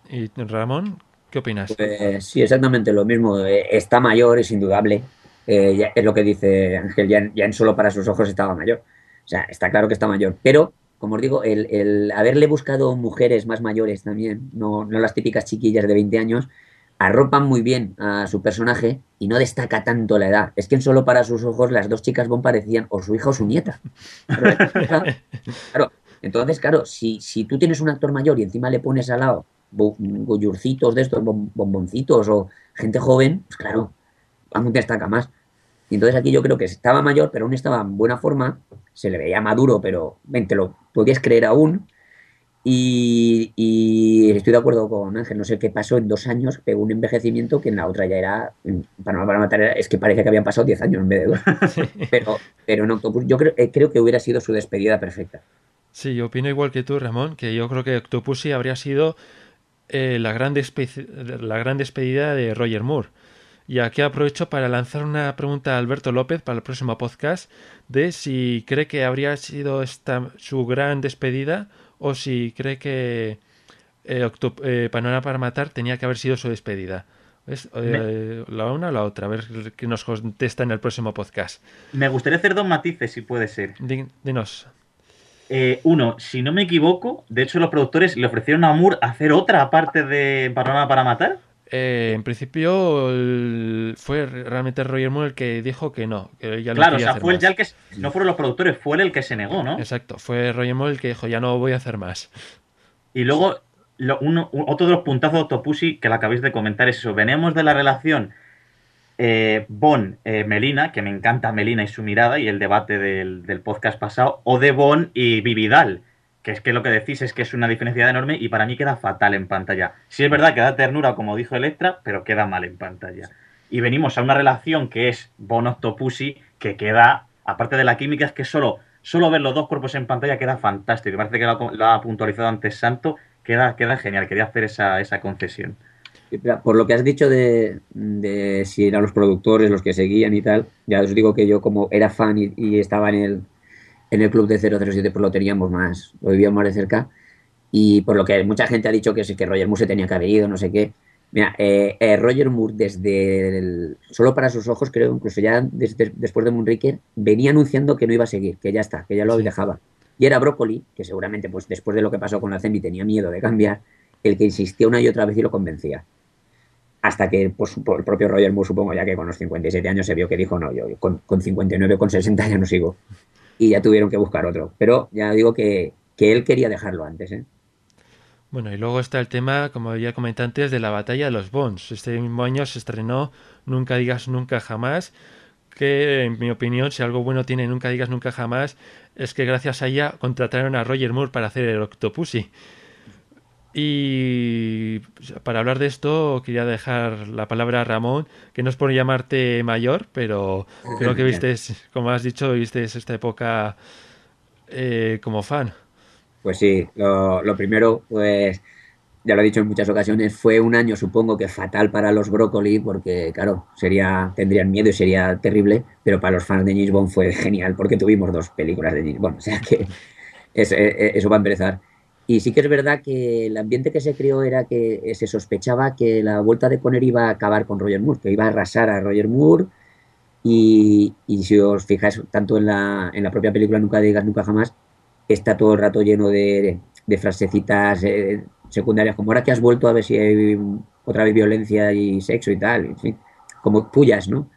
¿Y Ramón, qué opinas? Pues sí, exactamente lo mismo. Eh, Está mayor, es indudable. Eh, ya- es lo que dice Ángel, ya, en- ya en solo para sus ojos estaba mayor. O sea, está claro que está mayor. Pero, como os digo, el, el haberle buscado mujeres más mayores también, no, no las típicas chiquillas de 20 años, arropan muy bien a su personaje y no destaca tanto la edad. Es que en solo para sus ojos las dos chicas Bond parecían o su hija o su nieta. Claro, [LAUGHS] claro. Entonces, claro, si, si tú tienes un actor mayor y encima le pones al lado goyurcitos de estos, bom- bomboncitos o gente joven, pues claro, aún destaca más. Y entonces aquí yo creo que estaba mayor, pero aún estaba en buena forma, se le veía maduro, pero ven, te lo podías creer aún. Y, y estoy de acuerdo con Ángel, no sé qué pasó en dos años, pegó un envejecimiento que en la otra ya era, en Panorama para matar, es que parece que habían pasado 10 años en vez de dos. [LAUGHS] Pero, pero en Octopus yo creo, eh, creo que hubiera sido su despedida perfecta. Sí, yo opino igual que tú, Ramón, que yo creo que Octopussy habría sido eh, la, gran la gran despedida de Roger Moore. Y aquí aprovecho para lanzar una pregunta a Alberto López para el próximo podcast de si cree que habría sido esta su gran despedida o si cree que eh, eh, Panorama para Matar tenía que haber sido su despedida. ¿Ves? Eh, la una o la otra, a ver qué nos contesta en el próximo podcast. Me gustaría hacer dos matices, si puede ser. Di- Dinos. Eh, uno, si no me equivoco, de hecho los productores le ofrecieron a Moore hacer otra aparte de Panorama para Matar. Eh, en principio el- fue realmente Roger Moore el que dijo que no, que ya claro, o sea, fue ya el que... No fueron los productores, fue él el que se negó, ¿no? Exacto, fue Roger Moore el que dijo ya no voy a hacer más. Y luego, lo- uno- otro de los puntazos de Octopussy que la acabáis de comentar es eso. Venemos de la relación eh, Bon-Melina, que me encanta Melina y su mirada y el debate del, del podcast pasado, o de Bon y Vividal, que es que lo que decís es que es una diferencia enorme y para mí queda fatal en pantalla. Sí es verdad que da ternura, como dijo Electra, pero queda mal en pantalla. Y venimos a una relación que es Bon-Octopussy, que queda, aparte de la química, es que solo, solo ver los dos cuerpos en pantalla queda fantástico. Y parece que lo ha, puntualizado antes Santo, queda, queda genial. Quería hacer esa, esa concesión. Por lo que has dicho de, de si eran los productores los que seguían y tal, ya os digo que yo como era fan y, y estaba en el, en el club de 007, pues lo teníamos más, lo vivíamos más de cerca. Y por lo que mucha gente ha dicho que, que Roger Moore se tenía que haber ido, no sé qué. Mira, eh, eh, Roger Moore desde el- solo para sus ojos, creo, incluso ya desde- después de Moonraker, venía anunciando que no iba a seguir, que ya está, que ya lo Sí. dejaba. Y era Broccoli, que seguramente pues después de lo que pasó con la Zemi tenía miedo de cambiar, el que insistía una y otra vez y lo convencía. Hasta que pues, por el propio Roger Moore, supongo ya que con los 57 años se vio que dijo, no, yo con, con 59, con 60 ya no sigo. Y ya tuvieron que buscar otro. Pero ya digo que, que él quería dejarlo antes. ¿eh? Bueno, y luego está el tema, como ya comenté antes, de la batalla de los Bonds. Este mismo año se estrenó Nunca digas nunca jamás, que en mi opinión, si algo bueno tiene Nunca digas nunca jamás, es que gracias a ella contrataron a Roger Moore para hacer el Octopussy. Y para hablar de esto, quería dejar la palabra a Ramón, que no es por llamarte mayor, pero creo que viste, como has dicho, viste esta época eh, como fan. Pues sí, lo, lo primero, pues ya lo he dicho en muchas ocasiones, fue un año supongo que fatal para los Brócoli porque claro, sería tendrían miedo y sería terrible, pero para los fans de James Bond fue genial porque tuvimos dos películas de James Bond, o sea que eh, eh, eso va a empezar. Y sí que es verdad que el ambiente que se creó era que se sospechaba que la vuelta de Conner iba a acabar con Roger Moore, que iba a arrasar a Roger Moore. Y, y si os fijáis tanto en la, en la propia película Nunca digas nunca jamás, está todo el rato lleno de, de frasecitas eh, secundarias, como ahora que has vuelto a ver si hay otra vez violencia y sexo y tal, en fin, como pullas, ¿no?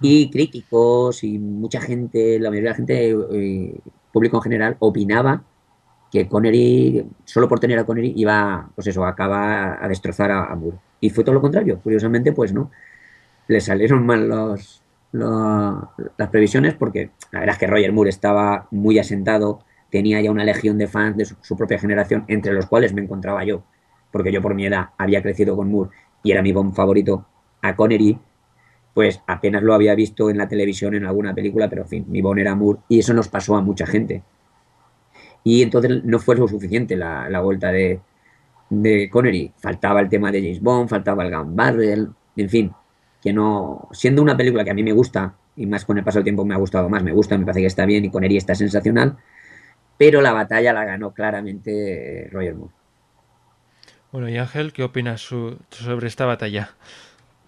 Y críticos y mucha gente, la mayoría de la gente, eh, público en general, opinaba que Connery, solo por tener a Connery, iba, pues eso, acaba a destrozar a, Moore. Y fue todo lo contrario, curiosamente, pues no. Le salieron [LAUGHS] mal los, las previsiones porque la verdad es que Roger Moore estaba muy asentado, tenía ya una legión de fans de su, propia generación, entre los cuales me encontraba yo, porque yo por mi edad había crecido con Moore y era mi Bond favorito. A Connery, pues apenas lo había visto en la televisión en alguna película, pero en fin, mi Bond era Moore y eso nos pasó a mucha gente. Y entonces no fue lo suficiente la, la vuelta de, de Connery. Faltaba el tema de James Bond, faltaba el Gun Barrel, en fin, que no. Siendo una película que a mí me gusta, y más con el paso del tiempo me ha gustado más, me gusta, me parece que está bien y Connery está sensacional, pero la batalla la ganó claramente Roger Moore. Bueno, y Ángel, ¿qué opinas su- sobre esta batalla?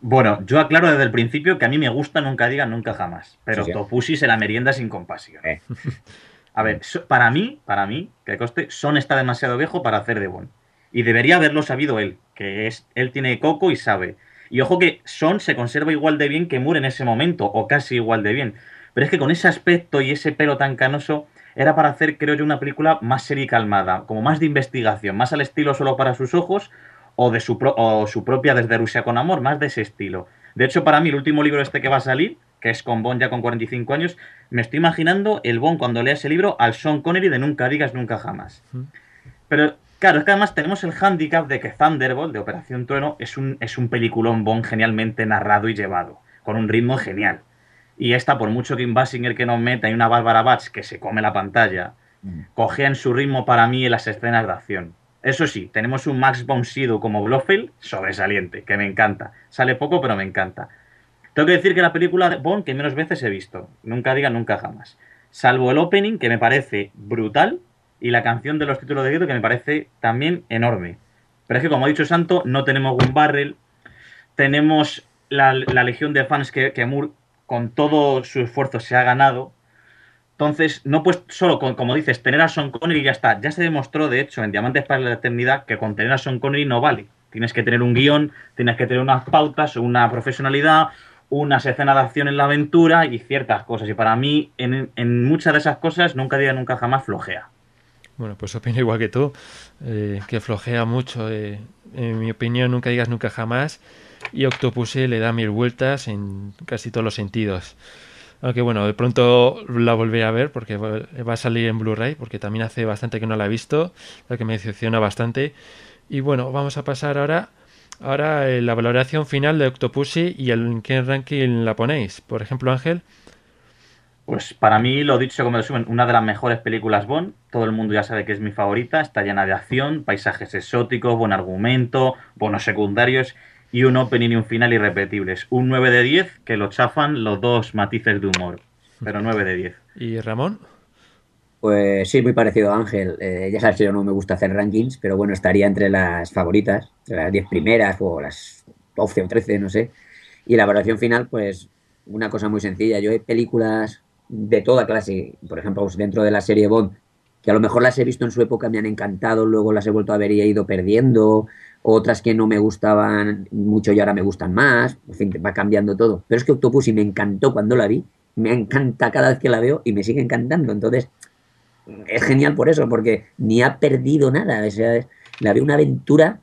Bueno, yo aclaro desde el principio que a mí me gusta Nunca diga nunca jamás, pero Sí, sí. Topusi se la merienda sin compasión. Eh. [LAUGHS] A ver, para mí, para mí, que coste, Son está demasiado viejo para hacer de Bond. Y debería haberlo sabido él, que es él tiene coco y sabe. Y ojo que Son se conserva igual de bien que Moore en ese momento, o casi igual de bien. Pero es que con ese aspecto y ese pelo tan canoso, era para hacer, creo yo, una película más seria y calmada, como más de investigación, más al estilo solo para sus ojos, o de su, pro- o su propia Desde Rusia con Amor, más de ese estilo. De hecho, para mí, el último libro este que va a salir, que es con Bond ya con 45 años, me estoy imaginando el Bond cuando lea ese libro al Sean Connery de Nunca digas nunca jamás. Pero claro, es que además tenemos el hándicap de que Thunderbolt, de Operación Trueno, es un, es un peliculón Bond genialmente narrado y llevado, con un ritmo genial. Y esta, por mucho Kim Basinger que nos meta y una Bárbara Batch que se come la pantalla, cogea en su ritmo para mí en las escenas de acción. Eso sí, tenemos un Max von Sydow como Blofeld sobresaliente, que me encanta. Sale poco, pero me encanta. Tengo que decir que la película de Bond que menos veces he visto. Nunca diga nunca jamás. Salvo el opening, que me parece brutal, y la canción de los títulos de grito, que me parece también enorme. Pero es que, como ha dicho Santo, no tenemos Gun Barrel, tenemos la, la legión de fans que, que Moore, con todo su esfuerzo, se ha ganado. Entonces, no pues solo, con, como dices, tener a Sean Connery y ya está. Ya se demostró, de hecho, en Diamantes para la Eternidad, que con tener a Sean Connery no vale. Tienes que tener un guion, tienes que tener unas pautas, una profesionalidad, unas escenas de acción en la aventura y ciertas cosas. Y para mí, en, muchas de esas cosas, nunca diga nunca jamás flojea. Bueno, pues opino igual que tú, eh, que flojea mucho. eh, en mi opinión, nunca digas nunca jamás. Y Octopussy le da mil vueltas en casi todos los sentidos. Aunque bueno, de pronto la volveré a ver porque va a salir en Blu-ray, porque también hace bastante que no la he visto, lo que me decepciona bastante. Y bueno, vamos a pasar ahora, ahora eh, la valoración final de Octopussy y el, en qué ranking la ponéis. Por ejemplo, Ángel. Pues para mí, lo dicho como resumen, una de las mejores películas Bond. Todo el mundo ya sabe que es mi favorita. Está llena de acción, paisajes exóticos, buen argumento, bonos secundarios y un opening y un final irrepetibles. Un 9 de 10 que lo chafan los dos matices de humor. Pero 9 de 10. ¿Y Ramón? Pues sí, muy parecido a Ángel. Eh, ya sabes que yo no me gusta hacer rankings, pero bueno, estaría entre las favoritas, entre las 10 primeras o las 12 o 13, no sé. Y la valoración final, pues una cosa muy sencilla. Yo hay películas de toda clase, por ejemplo, pues, dentro de la serie Bond, que a lo mejor las he visto en su época, me han encantado, luego las he vuelto a ver y he ido perdiendo, otras que no me gustaban mucho y ahora me gustan más, en fin, va cambiando todo. Pero es que Octopussy me encantó cuando la vi, me encanta cada vez que la veo y me sigue encantando. Entonces, es genial por eso, porque ni ha perdido nada. O sea, es- la veo una aventura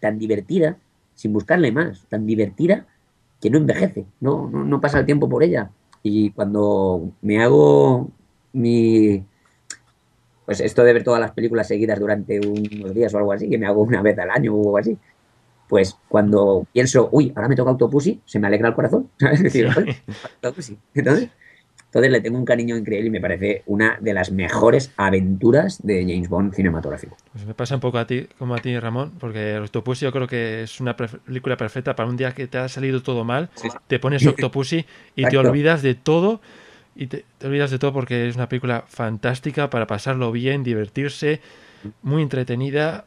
tan divertida, sin buscarle más, tan divertida, que no envejece, no, no, no pasa el tiempo por ella. Y cuando me hago mi. Pues esto de ver todas las películas seguidas durante unos días o algo así, que me hago una vez al año o algo así, pues cuando pienso, uy, ahora me toca Octopussy, se me alegra el corazón. [LAUGHS] ¿sabes? Es decir, "Ay, Octopussy". Entonces, Entonces le tengo un cariño increíble y me parece una de las mejores aventuras de James Bond cinematográfico. Pues me pasa un poco a ti, como a ti, Ramón, porque Octopussy yo creo que es una película perfecta para un día que te ha salido todo mal, te pones Octopussy y [LAUGHS] te olvidas de todo y te, olvidas de todo porque es una película fantástica para pasarlo bien, divertirse, muy entretenida,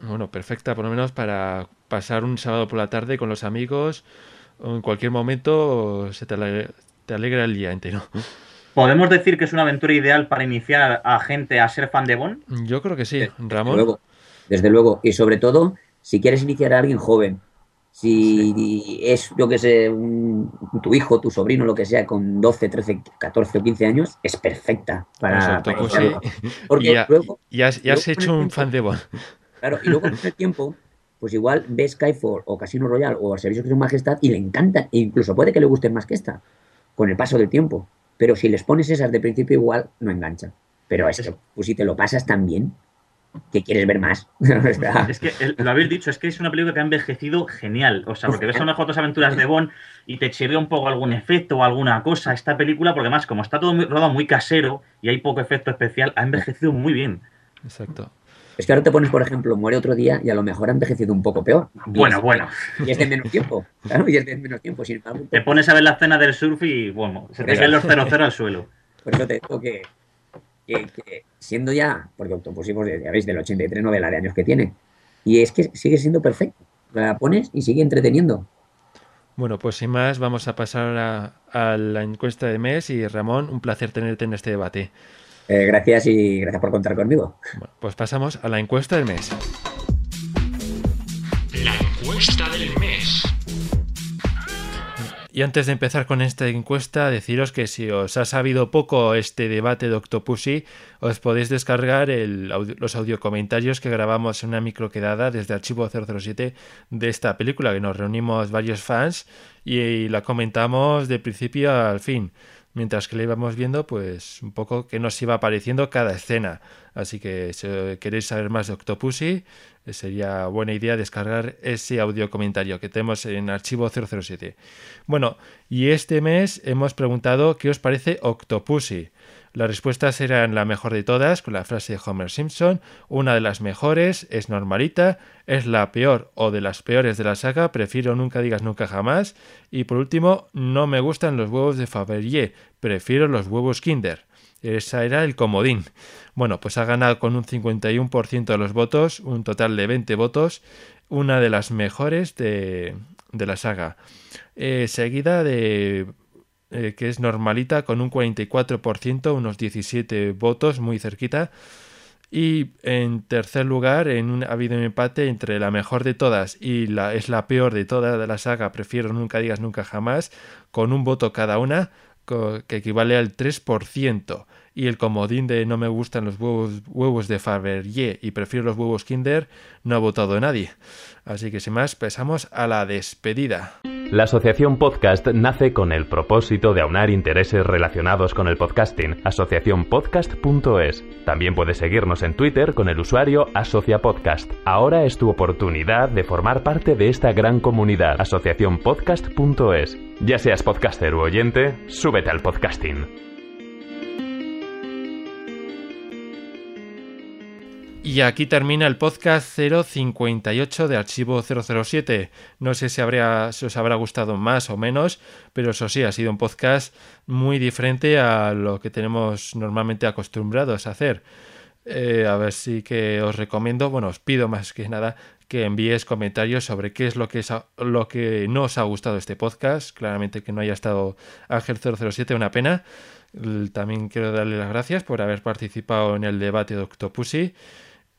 bueno, perfecta por lo menos para pasar un sábado por la tarde con los amigos o en cualquier momento se te, te alegra el día entero. ¿Podemos decir que es una aventura ideal para iniciar a gente a ser fan de Bond? Yo creo que sí, Ramón. Desde luego, desde luego. Y sobre todo, si quieres iniciar a alguien joven, si es, yo que sé, tu hijo, tu sobrino, lo que sea, con 12, 13, 14 o 15 años, es perfecta para, pues Porque [LAUGHS] ya, luego, ya has, hecho un fan de Bond. Claro, y luego con el tiempo, pues igual ves Skyfall o Casino Royale o Servicios de su Majestad y le encanta, e incluso puede que le guste más que esta con el paso del tiempo. Pero si les pones esas de principio igual, no enganchan. Pero esto, pues si te lo pasas tan bien, que quieres ver más. [LAUGHS] es que lo habéis dicho, es que es una película que ha envejecido genial. O sea, porque ves a lo mejor otras aventuras de Bond y te chirrea un poco algún efecto o alguna cosa. Esta película, porque además, como está todo rodado muy casero y hay poco efecto especial, ha envejecido muy bien. Exacto. Es que ahora te pones, por ejemplo, muere otro día y a lo mejor ha envejecido un poco peor. Bueno, bueno. Y es de menos tiempo. Claro, y es de menos tiempo. te pones a ver la escena del surf y, bueno, se te caen los 0-0 al suelo. [LAUGHS] Por eso te digo que, siendo ya, porque Octopus, ya veis, del 83, novela de años que tiene. Y es que sigue siendo perfecto. La pones y sigue entreteniendo. Bueno, pues sin más, vamos a pasar a, a la encuesta de mes y Ramón, un placer tenerte en este debate. Eh, gracias y gracias por contar conmigo. pues pasamos a la encuesta del mes. La encuesta del mes. Y antes de empezar con esta encuesta, deciros que si os ha sabido poco este debate de Octopussy, os podéis descargar los audiocomentarios que grabamos en una microquedada desde Archivo 007 de esta película, que nos reunimos varios fans y la comentamos de principio al fin mientras que le íbamos viendo, pues un poco que nos iba apareciendo cada escena. Así que si queréis saber más de Octopussy, eh, sería buena idea descargar ese audio comentario que tenemos en archivo 007. Bueno, y este mes hemos preguntado qué os parece Octopussy. Las respuestas eran la mejor de todas, con la frase de Homer Simpson, una de las mejores, es normalita, es la peor o de las peores de la saga, prefiero nunca digas nunca jamás, y por último, no me gustan los huevos de Fabergé, prefiero los huevos Kinder. Esa era el comodín. Bueno, pues ha ganado con un 51% de los votos, un total de 20 votos, una de las mejores de, la saga. Eh, seguida de eh, que es normalita con un 44%, unos 17 votos, muy cerquita. Y en tercer lugar, en un, ha habido un empate entre la mejor de todas y la es la peor de toda la saga, prefiero nunca digas nunca jamás, con un voto cada una, que equivale al 3%. Y el comodín de no me gustan los huevos, huevos de Fabergé y prefiero los huevos Kinder, no ha votado nadie. Así que sin más, pasamos a la despedida. La Asociación Podcast nace con el propósito de aunar intereses relacionados con el podcasting. Asociacionpodcast.es. También puedes seguirnos en Twitter con el usuario AsociaPodcast. Ahora es tu oportunidad de formar parte de esta gran comunidad. Asociacionpodcast.es. Ya seas podcaster u oyente, súbete al podcasting. Y aquí termina el podcast 058 de Archivo 007. No sé si, habría, os habrá gustado más o menos, pero eso sí, ha sido un podcast muy diferente a lo que tenemos normalmente acostumbrados a hacer. Eh, a ver si que os recomiendo, bueno, os pido más que nada que envíes comentarios sobre qué es lo que, lo que no os ha gustado este podcast. Claramente que no haya estado Ángel 007, una pena. También quiero darle las gracias por haber participado en el debate de Octopussy.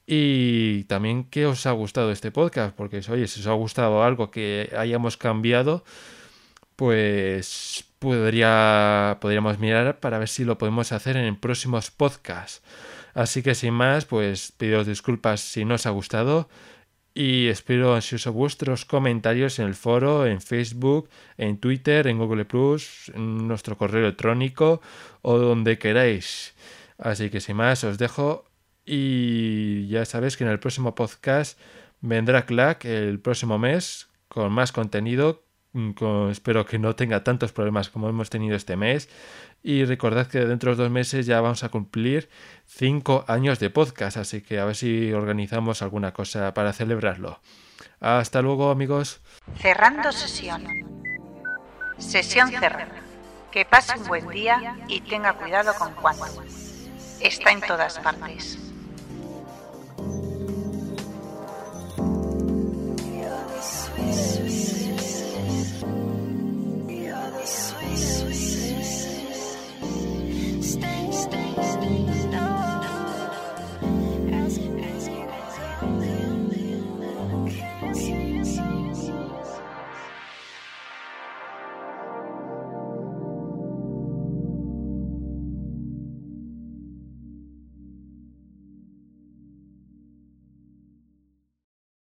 Y también qué os ha gustado este podcast, porque oye, si os ha gustado algo que hayamos cambiado, pues podría, podríamos mirar para ver si lo podemos hacer en próximos podcasts. Así que sin más, pues pido disculpas si no os ha gustado y espero ansioso vuestros comentarios en el foro, en Facebook, en Twitter, en Google Plus, en nuestro correo electrónico o donde queráis. Así que sin más, os dejo y ya sabéis que en el próximo podcast vendrá Clack el próximo mes con más contenido mm, espero que no tenga tantos problemas como hemos tenido este mes. Y recordad que dentro de dos meses ya vamos a cumplir cinco años de podcast, así que a ver si organizamos alguna cosa para celebrarlo. Hasta luego amigos. Cerrando sesión. Sesión cerrada. Que pase un buen día y tenga cuidado con cuánto. Está en todas partes.